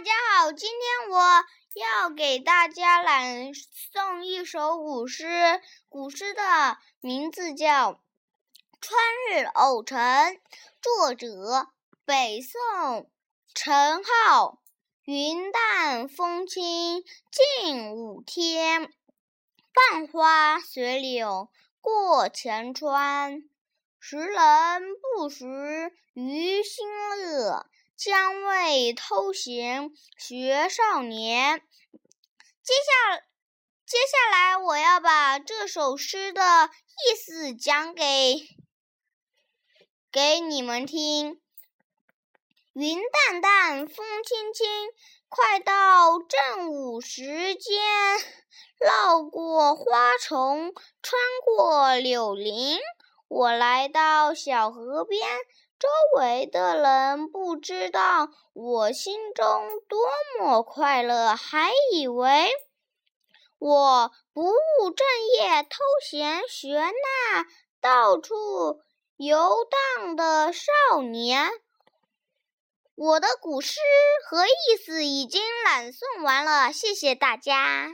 大家好，今天我要给大家朗诵一首古诗，古诗的名字叫《春日偶成》，作者北宋陈浩。云淡风轻近午天，半花随柳过前川。时人不识余心乐。将为偷闲学少年。接下接下来，我要把这首诗的意思讲给给你们听。云淡淡，风轻轻，快到正午时间。绕过花丛，穿过柳林，我来到小河边。周围的人不知道我心中多么快乐，还以为我不务正业、偷闲学那、到处游荡的少年。我的古诗和意思已经朗诵完了，谢谢大家。